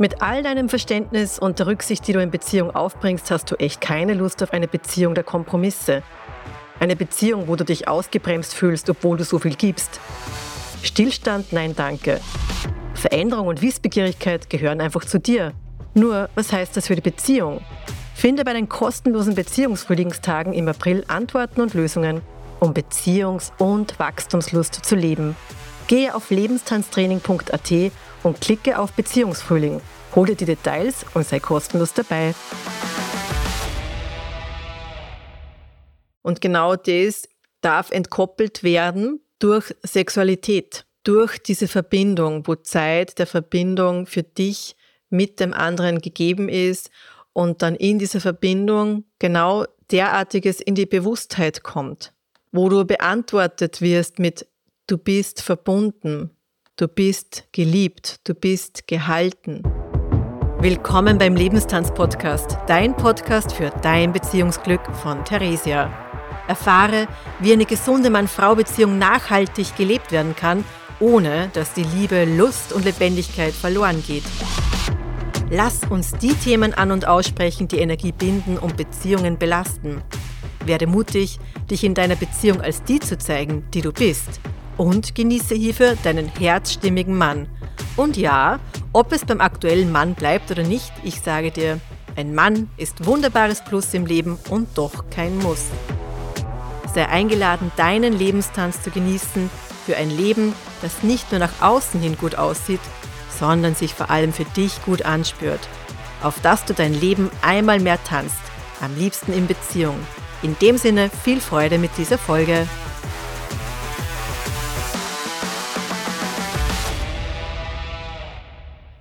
Mit all deinem Verständnis und der Rücksicht, die du in Beziehung aufbringst, hast du echt keine Lust auf eine Beziehung der Kompromisse. Eine Beziehung, wo du dich ausgebremst fühlst, obwohl du so viel gibst. Stillstand, nein, danke. Veränderung und Wissbegierigkeit gehören einfach zu dir. Nur, was heißt das für die Beziehung? Finde bei den kostenlosen Beziehungsfrühlingstagen im April Antworten und Lösungen, um Beziehungs- und Wachstumslust zu leben. Gehe auf lebenstanztraining.at und klicke auf Beziehungsfrühling. Hol dir die Details und sei kostenlos dabei. Und genau das darf entkoppelt werden durch Sexualität, durch diese Verbindung, wo Zeit der Verbindung für dich mit dem anderen gegeben ist und dann in dieser Verbindung genau derartiges in die Bewusstheit kommt, wo du beantwortet wirst mit Du bist verbunden, du bist geliebt, du bist gehalten. Willkommen beim Lebenstanz-Podcast, dein Podcast für dein Beziehungsglück von Theresia. Erfahre, wie eine gesunde Mann-Frau-Beziehung nachhaltig gelebt werden kann, ohne dass die Liebe, Lust und Lebendigkeit verloren geht. Lass uns die Themen an und aussprechen, die Energie binden und Beziehungen belasten. Werde mutig, dich in deiner Beziehung als die zu zeigen, die du bist – und genieße hierfür deinen herzstimmigen Mann. Und ja, ob es beim aktuellen Mann bleibt oder nicht, ich sage dir, ein Mann ist wunderbares Plus im Leben und doch kein Muss. Sei eingeladen, deinen Lebenstanz zu genießen für ein Leben, das nicht nur nach außen hin gut aussieht, sondern sich vor allem für dich gut anspürt. Auf dass du dein Leben einmal mehr tanzt, am liebsten in Beziehung. In dem Sinne viel Freude mit dieser Folge.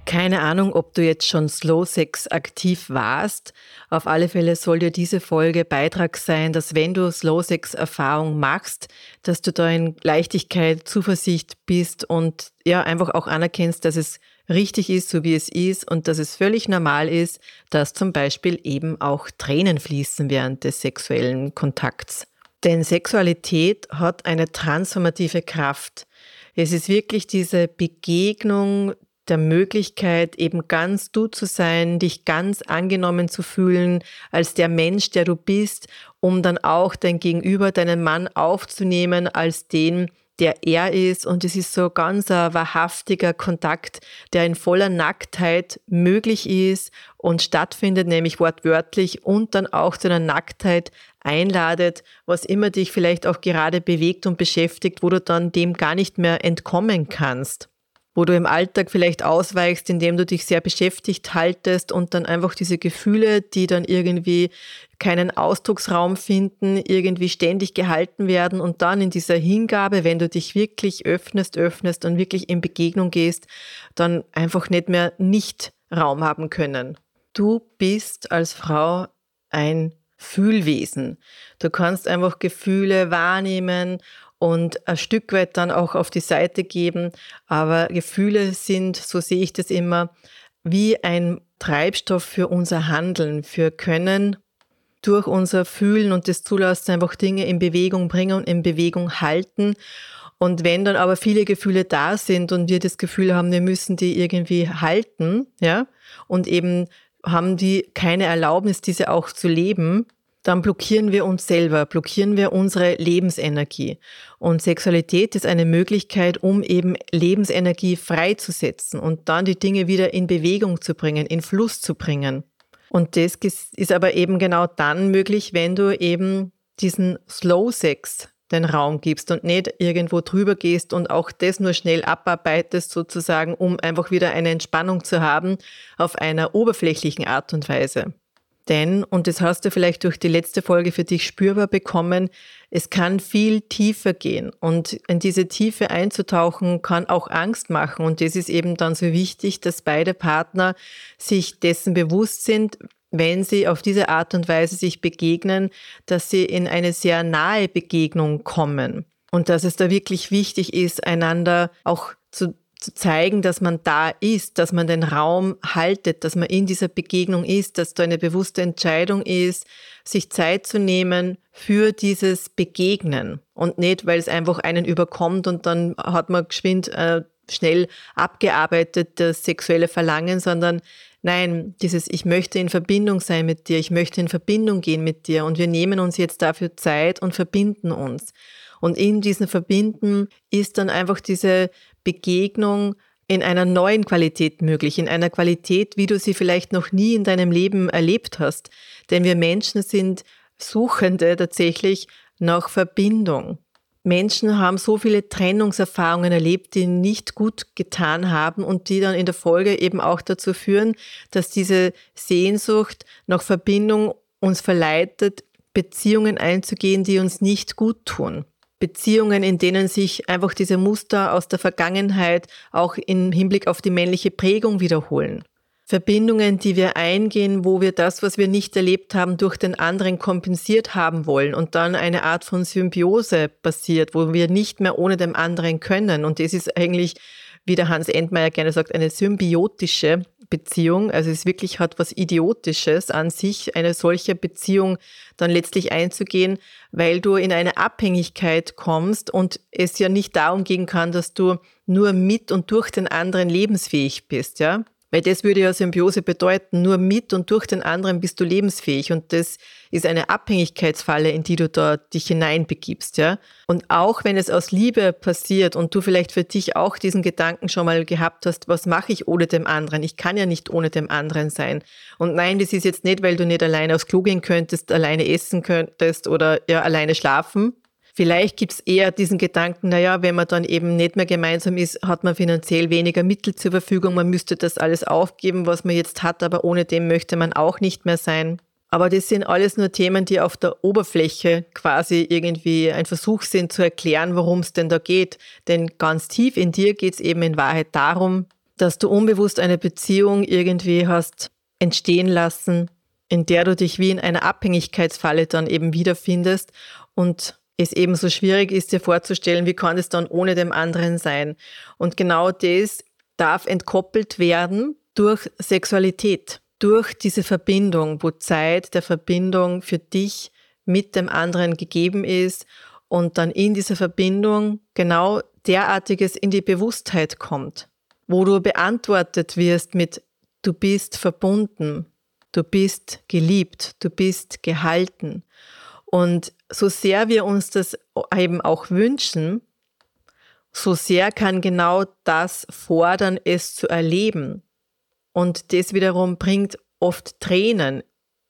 Keine Ahnung, ob du jetzt schon Slow Sex aktiv warst. Auf alle Fälle soll dir diese Folge Beitrag sein, dass wenn du Slow Sex Erfahrung machst, dass du da in Leichtigkeit, Zuversicht bist und ja, einfach auch anerkennst, dass es richtig ist, so wie es ist und dass es völlig normal ist, dass zum Beispiel eben auch Tränen fließen während des sexuellen Kontakts. Denn Sexualität hat eine transformative Kraft. Es ist wirklich diese Begegnung der Möglichkeit, eben ganz du zu sein, dich ganz angenommen zu fühlen als der Mensch, der du bist, um dann auch dein Gegenüber, deinen Mann aufzunehmen als den, der er ist. Und es ist so ganz ein wahrhaftiger Kontakt, der in voller Nacktheit möglich ist und stattfindet, nämlich wortwörtlich und dann auch zu einer Nacktheit einladet, was immer dich vielleicht auch gerade bewegt und beschäftigt, wo du dann dem gar nicht mehr entkommen kannst wo du im Alltag vielleicht ausweichst, indem du dich sehr beschäftigt haltest und dann einfach diese Gefühle, die dann irgendwie keinen Ausdrucksraum finden, irgendwie ständig gehalten werden und dann in dieser Hingabe, wenn du dich wirklich öffnest, öffnest und wirklich in Begegnung gehst, dann einfach nicht mehr nicht Raum haben können. Du bist als Frau ein Fühlwesen. Du kannst einfach Gefühle wahrnehmen und ein Stück weit dann auch auf die Seite geben. Aber Gefühle sind, so sehe ich das immer, wie ein Treibstoff für unser Handeln, für Können durch unser Fühlen und das Zulassen einfach Dinge in Bewegung bringen und in Bewegung halten. Und wenn dann aber viele Gefühle da sind und wir das Gefühl haben, wir müssen die irgendwie halten, ja, und eben haben die keine Erlaubnis, diese auch zu leben, dann blockieren wir uns selber, blockieren wir unsere Lebensenergie. Und Sexualität ist eine Möglichkeit, um eben Lebensenergie freizusetzen und dann die Dinge wieder in Bewegung zu bringen, in Fluss zu bringen. Und das ist aber eben genau dann möglich, wenn du eben diesen Slow Sex den Raum gibst und nicht irgendwo drüber gehst und auch das nur schnell abarbeitest sozusagen, um einfach wieder eine Entspannung zu haben auf einer oberflächlichen Art und Weise. Denn, und das hast du vielleicht durch die letzte Folge für dich spürbar bekommen, es kann viel tiefer gehen. Und in diese Tiefe einzutauchen, kann auch Angst machen. Und das ist eben dann so wichtig, dass beide Partner sich dessen bewusst sind, wenn sie auf diese Art und Weise sich begegnen, dass sie in eine sehr nahe Begegnung kommen. Und dass es da wirklich wichtig ist, einander auch zu zu zeigen, dass man da ist, dass man den Raum haltet, dass man in dieser Begegnung ist, dass da eine bewusste Entscheidung ist, sich Zeit zu nehmen für dieses Begegnen und nicht, weil es einfach einen überkommt und dann hat man geschwind äh, schnell abgearbeitet, das sexuelle Verlangen, sondern nein, dieses Ich möchte in Verbindung sein mit dir, ich möchte in Verbindung gehen mit dir und wir nehmen uns jetzt dafür Zeit und verbinden uns. Und in diesem Verbinden ist dann einfach diese Begegnung in einer neuen Qualität möglich, in einer Qualität, wie du sie vielleicht noch nie in deinem Leben erlebt hast. Denn wir Menschen sind Suchende tatsächlich nach Verbindung. Menschen haben so viele Trennungserfahrungen erlebt, die nicht gut getan haben und die dann in der Folge eben auch dazu führen, dass diese Sehnsucht nach Verbindung uns verleitet, Beziehungen einzugehen, die uns nicht gut tun. Beziehungen, in denen sich einfach diese Muster aus der Vergangenheit auch im Hinblick auf die männliche Prägung wiederholen. Verbindungen, die wir eingehen, wo wir das, was wir nicht erlebt haben, durch den anderen kompensiert haben wollen und dann eine Art von Symbiose passiert, wo wir nicht mehr ohne dem anderen können. Und das ist eigentlich, wie der Hans Endmeier gerne sagt, eine symbiotische Beziehung. Also es wirklich hat was Idiotisches an sich, eine solche Beziehung dann letztlich einzugehen, weil du in eine Abhängigkeit kommst und es ja nicht darum gehen kann, dass du nur mit und durch den anderen lebensfähig bist, ja. Weil das würde ja Symbiose bedeuten, nur mit und durch den anderen bist du lebensfähig. Und das ist eine Abhängigkeitsfalle, in die du da dich hineinbegibst, ja. Und auch wenn es aus Liebe passiert und du vielleicht für dich auch diesen Gedanken schon mal gehabt hast, was mache ich ohne dem anderen? Ich kann ja nicht ohne dem anderen sein. Und nein, das ist jetzt nicht, weil du nicht alleine aufs Klo gehen könntest, alleine essen könntest oder ja, alleine schlafen, Vielleicht gibt es eher diesen Gedanken, naja, wenn man dann eben nicht mehr gemeinsam ist, hat man finanziell weniger Mittel zur Verfügung, man müsste das alles aufgeben, was man jetzt hat, aber ohne dem möchte man auch nicht mehr sein. Aber das sind alles nur Themen, die auf der Oberfläche quasi irgendwie ein Versuch sind zu erklären, worum es denn da geht. Denn ganz tief in dir geht es eben in Wahrheit darum, dass du unbewusst eine Beziehung irgendwie hast entstehen lassen, in der du dich wie in einer Abhängigkeitsfalle dann eben wiederfindest und es eben so schwierig ist, dir vorzustellen, wie kann es dann ohne dem anderen sein. Und genau das darf entkoppelt werden durch Sexualität, durch diese Verbindung, wo Zeit der Verbindung für dich mit dem anderen gegeben ist und dann in dieser Verbindung genau derartiges in die Bewusstheit kommt, wo du beantwortet wirst mit du bist verbunden, du bist geliebt, du bist gehalten. Und so sehr wir uns das eben auch wünschen, so sehr kann genau das fordern, es zu erleben. Und das wiederum bringt oft Tränen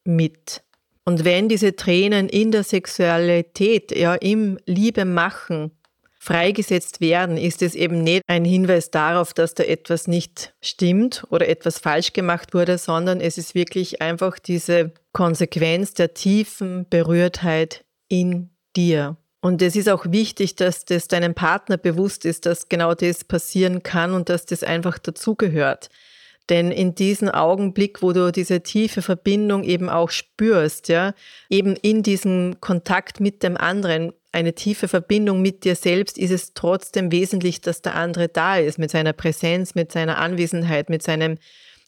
mit. Und wenn diese Tränen in der Sexualität, ja, im Liebe machen, freigesetzt werden, ist es eben nicht ein Hinweis darauf, dass da etwas nicht stimmt oder etwas falsch gemacht wurde, sondern es ist wirklich einfach diese Konsequenz der tiefen Berührtheit in dir. Und es ist auch wichtig, dass das deinem Partner bewusst ist, dass genau das passieren kann und dass das einfach dazugehört. Denn in diesem Augenblick, wo du diese tiefe Verbindung eben auch spürst, ja, eben in diesem Kontakt mit dem anderen, eine tiefe Verbindung mit dir selbst, ist es trotzdem wesentlich, dass der andere da ist, mit seiner Präsenz, mit seiner Anwesenheit, mit seinem,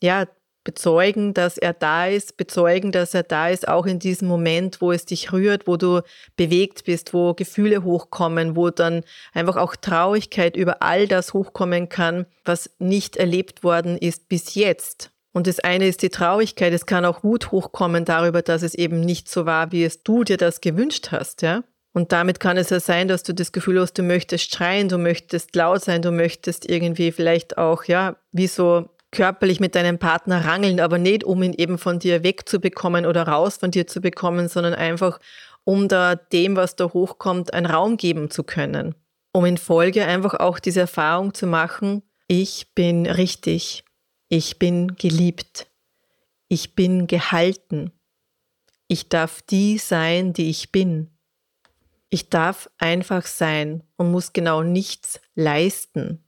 ja, bezeugen, dass er da ist, bezeugen, dass er da ist, auch in diesem Moment, wo es dich rührt, wo du bewegt bist, wo Gefühle hochkommen, wo dann einfach auch Traurigkeit über all das hochkommen kann, was nicht erlebt worden ist bis jetzt. Und das eine ist die Traurigkeit, es kann auch Wut hochkommen darüber, dass es eben nicht so war, wie es du dir das gewünscht hast, ja? Und damit kann es ja sein, dass du das Gefühl hast, du möchtest schreien, du möchtest laut sein, du möchtest irgendwie vielleicht auch, ja, wie so körperlich mit deinem Partner rangeln, aber nicht, um ihn eben von dir wegzubekommen oder raus von dir zu bekommen, sondern einfach, um da dem, was da hochkommt, einen Raum geben zu können. Um in Folge einfach auch diese Erfahrung zu machen, ich bin richtig, ich bin geliebt, ich bin gehalten, ich darf die sein, die ich bin. Ich darf einfach sein und muss genau nichts leisten.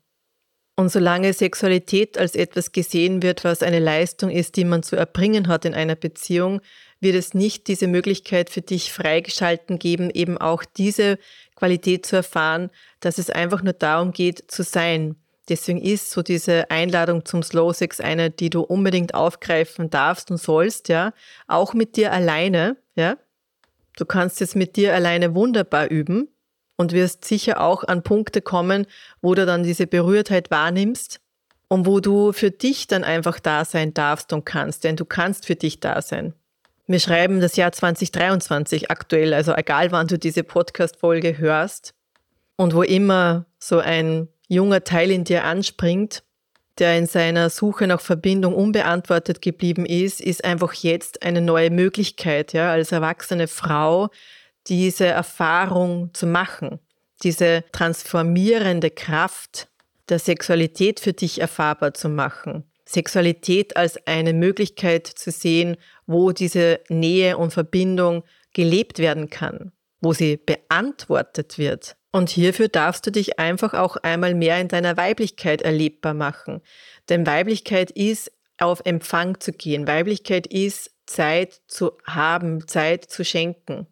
Und solange Sexualität als etwas gesehen wird, was eine Leistung ist, die man zu erbringen hat in einer Beziehung, wird es nicht diese Möglichkeit für dich freigeschalten geben, eben auch diese Qualität zu erfahren, dass es einfach nur darum geht, zu sein. Deswegen ist so diese Einladung zum Slow Sex eine, die du unbedingt aufgreifen darfst und sollst, ja, auch mit dir alleine, ja. Du kannst es mit dir alleine wunderbar üben, und wirst sicher auch an Punkte kommen, wo du dann diese Berührtheit wahrnimmst und wo du für dich dann einfach da sein darfst und kannst, denn du kannst für dich da sein. Wir schreiben das Jahr 2023 aktuell, also egal wann du diese Podcast-Folge hörst und wo immer so ein junger Teil in dir anspringt, der in seiner Suche nach Verbindung unbeantwortet geblieben ist, ist einfach jetzt eine neue Möglichkeit, ja, als erwachsene Frau diese Erfahrung zu machen, diese transformierende Kraft der Sexualität für dich erfahrbar zu machen. Sexualität als eine Möglichkeit zu sehen, wo diese Nähe und Verbindung gelebt werden kann, wo sie beantwortet wird. Und hierfür darfst du dich einfach auch einmal mehr in deiner Weiblichkeit erlebbar machen. Denn Weiblichkeit ist, auf Empfang zu gehen. Weiblichkeit ist, Zeit zu haben, Zeit zu schenken.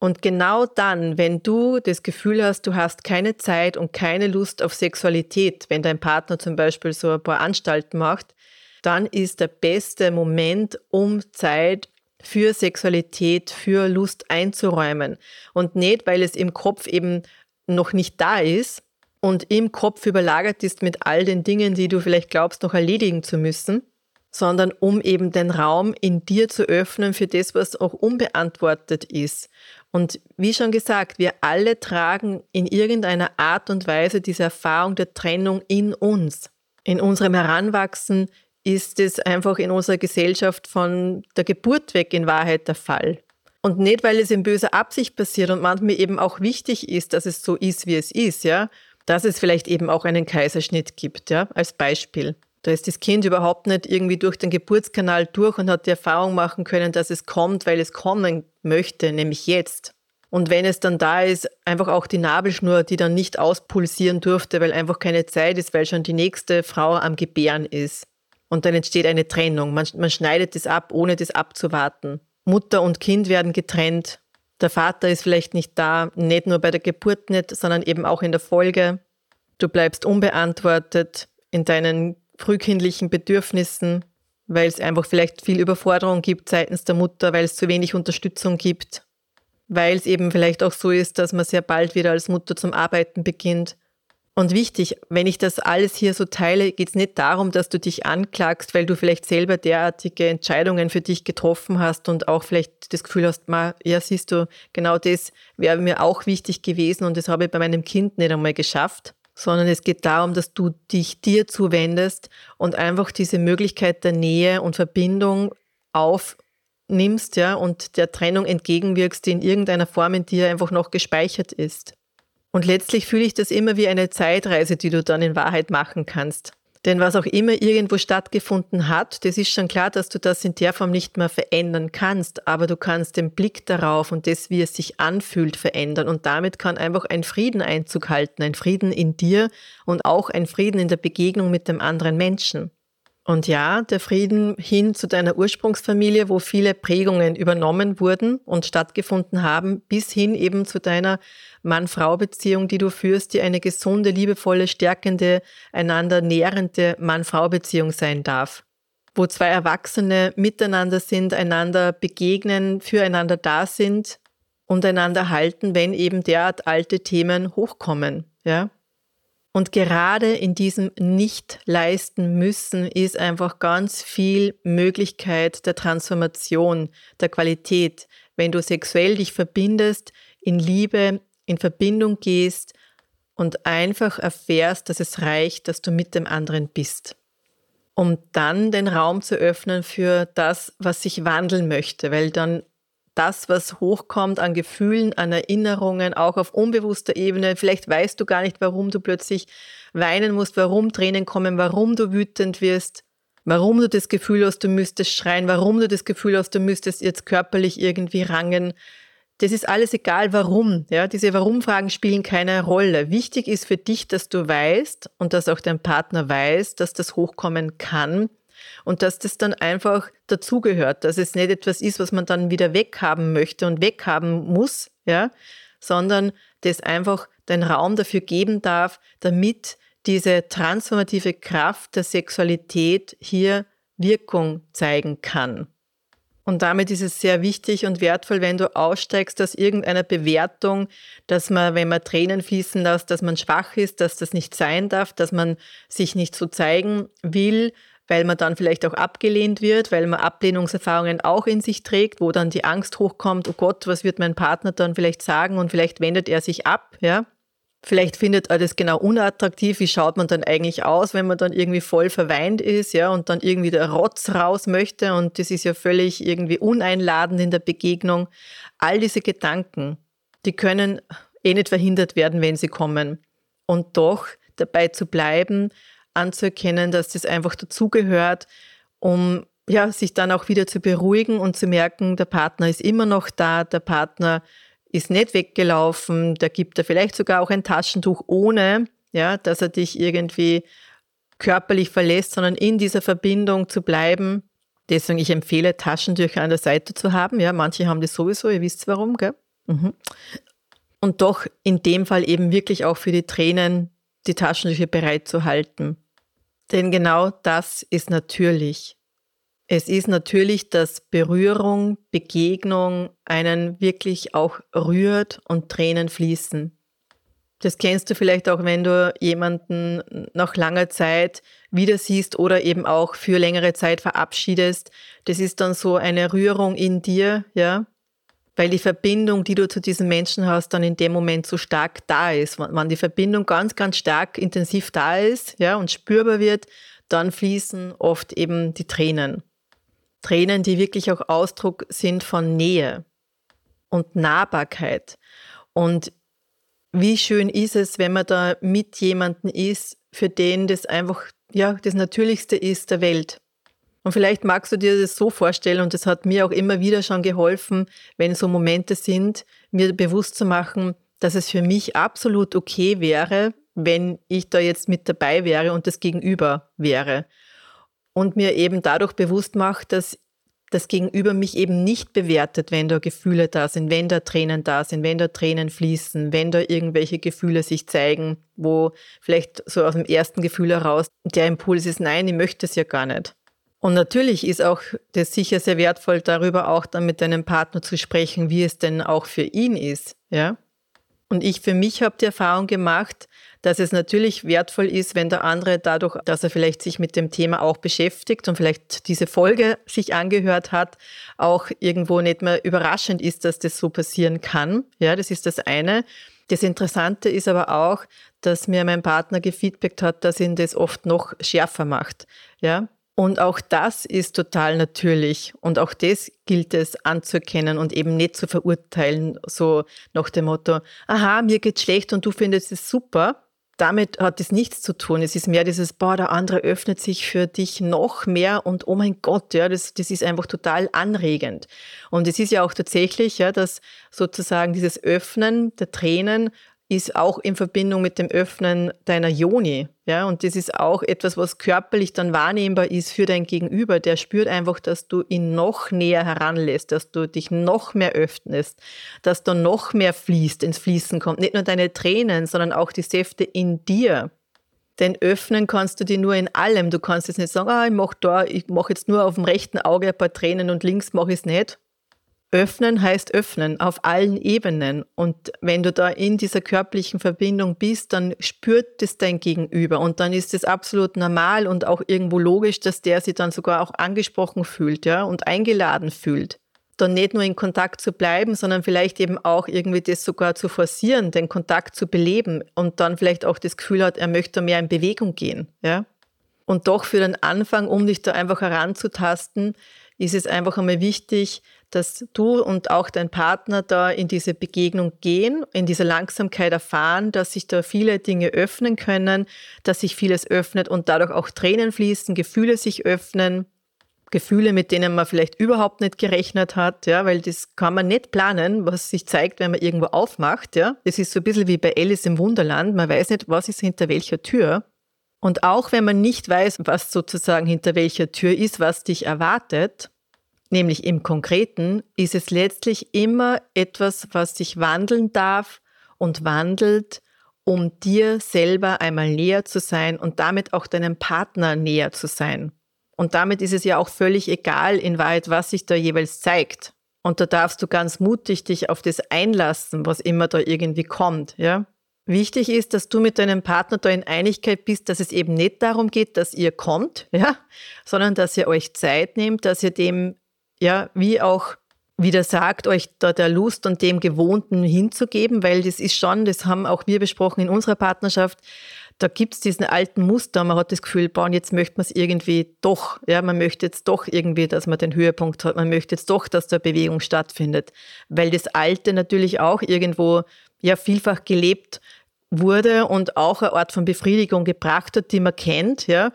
Und genau dann, wenn du das Gefühl hast, du hast keine Zeit und keine Lust auf Sexualität, wenn dein Partner zum Beispiel so ein paar Anstalten macht, dann ist der beste Moment, um Zeit für Sexualität, für Lust einzuräumen. Und nicht, weil es im Kopf eben noch nicht da ist und im Kopf überlagert ist mit all den Dingen, die du vielleicht glaubst, noch erledigen zu müssen, sondern um eben den Raum in dir zu öffnen für das, was auch unbeantwortet ist. Und wie schon gesagt, wir alle tragen in irgendeiner Art und Weise diese Erfahrung der Trennung in uns. In unserem Heranwachsen ist es einfach in unserer Gesellschaft von der Geburt weg in Wahrheit der Fall. Und nicht, weil es in böser Absicht passiert und manchmal eben auch wichtig ist, dass es so ist, wie es ist, ja, dass es vielleicht eben auch einen Kaiserschnitt gibt, ja, als Beispiel. Da ist das Kind überhaupt nicht irgendwie durch den Geburtskanal durch und hat die Erfahrung machen können, dass es kommt, weil es kommen möchte, nämlich jetzt. Und wenn es dann da ist, einfach auch die Nabelschnur, die dann nicht auspulsieren durfte, weil einfach keine Zeit ist, weil schon die nächste Frau am Gebären ist. Und dann entsteht eine Trennung. Man, man schneidet das ab, ohne das abzuwarten. Mutter und Kind werden getrennt. Der Vater ist vielleicht nicht da, nicht nur bei der Geburt nicht, sondern eben auch in der Folge. Du bleibst unbeantwortet in deinen frühkindlichen Bedürfnissen, weil es einfach vielleicht viel Überforderung gibt seitens der Mutter, weil es zu wenig Unterstützung gibt, weil es eben vielleicht auch so ist, dass man sehr bald wieder als Mutter zum Arbeiten beginnt und wichtig, wenn ich das alles hier so teile, geht es nicht darum, dass du dich anklagst, weil du vielleicht selber derartige Entscheidungen für dich getroffen hast und auch vielleicht das Gefühl hast, ma, ja, siehst du, genau das wäre mir auch wichtig gewesen und das habe ich bei meinem Kind nicht einmal geschafft, sondern es geht darum, dass du dich dir zuwendest und einfach diese Möglichkeit der Nähe und Verbindung aufnimmst, ja, und der Trennung entgegenwirkst, die in irgendeiner Form in dir einfach noch gespeichert ist. Und letztlich fühle ich das immer wie eine Zeitreise, die du dann in Wahrheit machen kannst. Denn was auch immer irgendwo stattgefunden hat, das ist schon klar, dass du das in der Form nicht mehr verändern kannst, aber du kannst den Blick darauf und das, wie es sich anfühlt, verändern. Und damit kann einfach ein Frieden Einzug halten, ein Frieden in dir und auch ein Frieden in der Begegnung mit dem anderen Menschen. Und ja, der Frieden hin zu deiner Ursprungsfamilie, wo viele Prägungen übernommen wurden und stattgefunden haben, bis hin eben zu deiner Mann-Frau-Beziehung, die du führst, die eine gesunde, liebevolle, stärkende, einander nährende Mann-Frau-Beziehung sein darf. Wo zwei Erwachsene miteinander sind, einander begegnen, füreinander da sind und einander halten, wenn eben derart alte Themen hochkommen. Ja? Und gerade in diesem nicht leisten müssen ist einfach ganz viel Möglichkeit der Transformation, der Qualität. Wenn du sexuell dich verbindest, in Liebe, in Verbindung gehst und einfach erfährst, dass es reicht, dass du mit dem anderen bist. Um dann den Raum zu öffnen für das, was sich wandeln möchte, weil dann das, was hochkommt an Gefühlen, an Erinnerungen, auch auf unbewusster Ebene. Vielleicht weißt du gar nicht, warum du plötzlich weinen musst, warum Tränen kommen, warum du wütend wirst, warum du das Gefühl hast, du müsstest schreien, warum du das Gefühl hast, du müsstest jetzt körperlich irgendwie rangen. Das ist alles egal, warum. Ja, diese Warum-Fragen spielen keine Rolle. Wichtig ist für dich, dass du weißt und dass auch dein Partner weiß, dass das hochkommen kann und dass das dann einfach dazugehört, dass es nicht etwas ist, was man dann wieder weghaben möchte und weghaben muss, ja, sondern das einfach den Raum dafür geben darf, damit diese transformative Kraft der Sexualität hier Wirkung zeigen kann. Und damit ist es sehr wichtig und wertvoll, wenn du aussteigst aus irgendeiner Bewertung, dass man, wenn man Tränen fließen lässt, dass man schwach ist, dass das nicht sein darf, dass man sich nicht so zeigen will, weil man dann vielleicht auch abgelehnt wird, weil man Ablehnungserfahrungen auch in sich trägt, wo dann die Angst hochkommt, oh Gott, was wird mein Partner dann vielleicht sagen und vielleicht wendet er sich ab, ja. Vielleicht findet er das genau unattraktiv. Wie schaut man dann eigentlich aus, wenn man dann irgendwie voll verweint ist, ja, und dann irgendwie der Rotz raus möchte und das ist ja völlig irgendwie uneinladend in der Begegnung. All diese Gedanken, die können eh nicht verhindert werden, wenn sie kommen. Und doch dabei zu bleiben, anzuerkennen, dass das einfach dazugehört, um ja, sich dann auch wieder zu beruhigen und zu merken, der Partner ist immer noch da, der Partner ist nicht weggelaufen, da gibt er vielleicht sogar auch ein Taschentuch ohne, ja, dass er dich irgendwie körperlich verlässt, sondern in dieser Verbindung zu bleiben. Deswegen, ich empfehle, Taschentücher an der Seite zu haben. Ja, manche haben das sowieso, ihr wisst warum, gell? Mhm. Und doch in dem Fall eben wirklich auch für die Tränen die Taschentücher bereit zu halten. Denn genau das ist natürlich. Es ist natürlich, dass Berührung, Begegnung einen wirklich auch rührt und Tränen fließen. Das kennst du vielleicht auch, wenn du jemanden nach langer Zeit wieder siehst oder eben auch für längere Zeit verabschiedest. Das ist dann so eine Rührung in dir, ja, weil die Verbindung, die du zu diesem Menschen hast, dann in dem Moment so stark da ist. Wenn die Verbindung ganz, ganz stark intensiv da ist, ja, und spürbar wird, dann fließen oft eben die Tränen. Tränen, die wirklich auch Ausdruck sind von Nähe und Nahbarkeit. Und wie schön ist es, wenn man da mit jemandem ist, für den das einfach ja, das Natürlichste ist der Welt. Und vielleicht magst du dir das so vorstellen, und das hat mir auch immer wieder schon geholfen, wenn so Momente sind, mir bewusst zu machen, dass es für mich absolut okay wäre, wenn ich da jetzt mit dabei wäre und das Gegenüber wäre und mir eben dadurch bewusst macht, dass das Gegenüber mich eben nicht bewertet, wenn da Gefühle da sind, wenn da Tränen da sind, wenn da Tränen fließen, wenn da irgendwelche Gefühle sich zeigen, wo vielleicht so aus dem ersten Gefühl heraus der Impuls ist, nein, ich möchte es ja gar nicht. Und natürlich ist auch das sicher sehr wertvoll, darüber auch dann mit deinem Partner zu sprechen, wie es denn auch für ihn ist, ja. Und ich für mich habe die Erfahrung gemacht, dass es natürlich wertvoll ist, wenn der andere dadurch, dass er vielleicht sich mit dem Thema auch beschäftigt und vielleicht diese Folge sich angehört hat, auch irgendwo nicht mehr überraschend ist, dass das so passieren kann. Ja, das ist das eine. Das Interessante ist aber auch, dass mir mein Partner gefeedbackt hat, dass ihn das oft noch schärfer macht. Ja, und auch das ist total natürlich. Und auch das gilt es anzuerkennen und eben nicht zu verurteilen, so nach dem Motto, aha, mir geht's schlecht und du findest es super. Damit hat es nichts zu tun. Es ist mehr dieses, boah, der andere öffnet sich für dich noch mehr und oh mein Gott, ja, das, das ist einfach total anregend. Und es ist ja auch tatsächlich, ja, dass sozusagen dieses Öffnen der Tränen ist auch in Verbindung mit dem Öffnen deiner Joni. Ja, und das ist auch etwas, was körperlich dann wahrnehmbar ist für dein Gegenüber. Der spürt einfach, dass du ihn noch näher heranlässt, dass du dich noch mehr öffnest, dass da noch mehr fließt, ins Fließen kommt. Nicht nur deine Tränen, sondern auch die Säfte in dir. Denn öffnen kannst du die nur in allem. Du kannst jetzt nicht sagen, ah, ich mache da, ich mache jetzt nur auf dem rechten Auge ein paar Tränen und links mache ich es nicht. Öffnen heißt öffnen auf allen Ebenen. Und wenn du da in dieser körperlichen Verbindung bist, dann spürt es dein Gegenüber. Und dann ist es absolut normal und auch irgendwo logisch, dass der sich dann sogar auch angesprochen fühlt, ja, und eingeladen fühlt. Dann nicht nur in Kontakt zu bleiben, sondern vielleicht eben auch irgendwie das sogar zu forcieren, den Kontakt zu beleben und dann vielleicht auch das Gefühl hat, er möchte mehr in Bewegung gehen, ja. Und doch für den Anfang, um dich da einfach heranzutasten, ist es einfach einmal wichtig, dass du und auch dein Partner da in diese Begegnung gehen, in diese Langsamkeit erfahren, dass sich da viele Dinge öffnen können, dass sich vieles öffnet und dadurch auch Tränen fließen, Gefühle sich öffnen, Gefühle, mit denen man vielleicht überhaupt nicht gerechnet hat, ja, weil das kann man nicht planen, was sich zeigt, wenn man irgendwo aufmacht, ja. Das ist so ein bisschen wie bei Alice im Wunderland, man weiß nicht, was ist hinter welcher Tür. Und auch wenn man nicht weiß, was sozusagen hinter welcher Tür ist, was dich erwartet, nämlich im Konkreten, ist es letztlich immer etwas, was sich wandeln darf und wandelt, um dir selber einmal näher zu sein und damit auch deinem Partner näher zu sein. Und damit ist es ja auch völlig egal, in Wahrheit, was sich da jeweils zeigt. Und da darfst du ganz mutig dich auf das einlassen, was immer da irgendwie kommt, ja. Wichtig ist, dass du mit deinem Partner da in Einigkeit bist, dass es eben nicht darum geht, dass ihr kommt, ja, sondern dass ihr euch Zeit nehmt, dass ihr dem, ja, wie auch wieder sagt, euch da der Lust und dem Gewohnten hinzugeben, weil das ist schon, das haben auch wir besprochen in unserer Partnerschaft, da gibt es diesen alten Muster, man hat das Gefühl, boah, jetzt möchte man es irgendwie doch, ja, man möchte jetzt doch irgendwie, dass man den Höhepunkt hat, man möchte jetzt doch, dass da Bewegung stattfindet, weil das Alte natürlich auch irgendwo ja vielfach gelebt wurde und auch eine Art von Befriedigung gebracht hat, die man kennt, ja.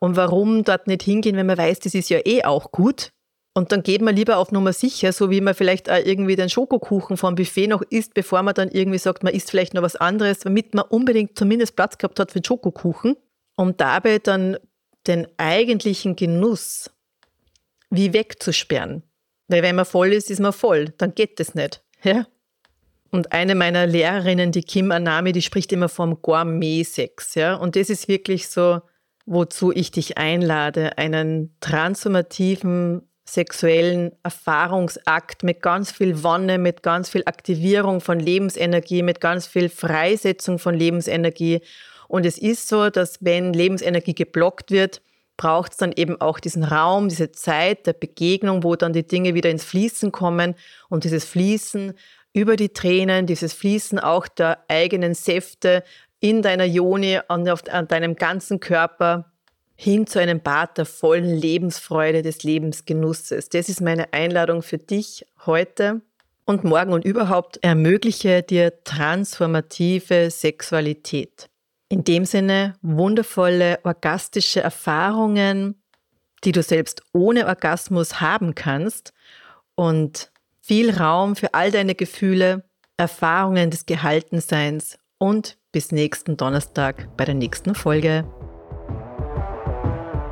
Und warum dort nicht hingehen, wenn man weiß, das ist ja eh auch gut. Und dann geht man lieber auf Nummer sicher, so wie man vielleicht auch irgendwie den Schokokuchen vom Buffet noch isst, bevor man dann irgendwie sagt, man isst vielleicht noch was anderes, damit man unbedingt zumindest Platz gehabt hat für den Schokokuchen. Um dabei dann den eigentlichen Genuss wie wegzusperren. Weil wenn man voll ist, ist man voll. Dann geht das nicht. Ja? Und eine meiner Lehrerinnen, die Kim Anami, die spricht immer vom Gourmet-Sex. Ja? Und das ist wirklich so, wozu ich dich einlade, einen transformativen sexuellen Erfahrungsakt mit ganz viel Wonne, mit ganz viel Aktivierung von Lebensenergie, mit ganz viel Freisetzung von Lebensenergie. Und es ist so, dass wenn Lebensenergie geblockt wird, braucht es dann eben auch diesen Raum, diese Zeit der Begegnung, wo dann die Dinge wieder ins Fließen kommen. Und dieses Fließen über die Tränen, dieses Fließen auch der eigenen Säfte in deiner Joni, an, auf, an deinem ganzen Körper hin zu einem Bad der vollen Lebensfreude, des Lebensgenusses. Das ist meine Einladung für dich heute und morgen und überhaupt ermögliche dir transformative Sexualität. In dem Sinne wundervolle orgastische Erfahrungen, die du selbst ohne Orgasmus haben kannst und viel Raum für all deine Gefühle, Erfahrungen des Gehaltenseins und bis nächsten Donnerstag bei der nächsten Folge.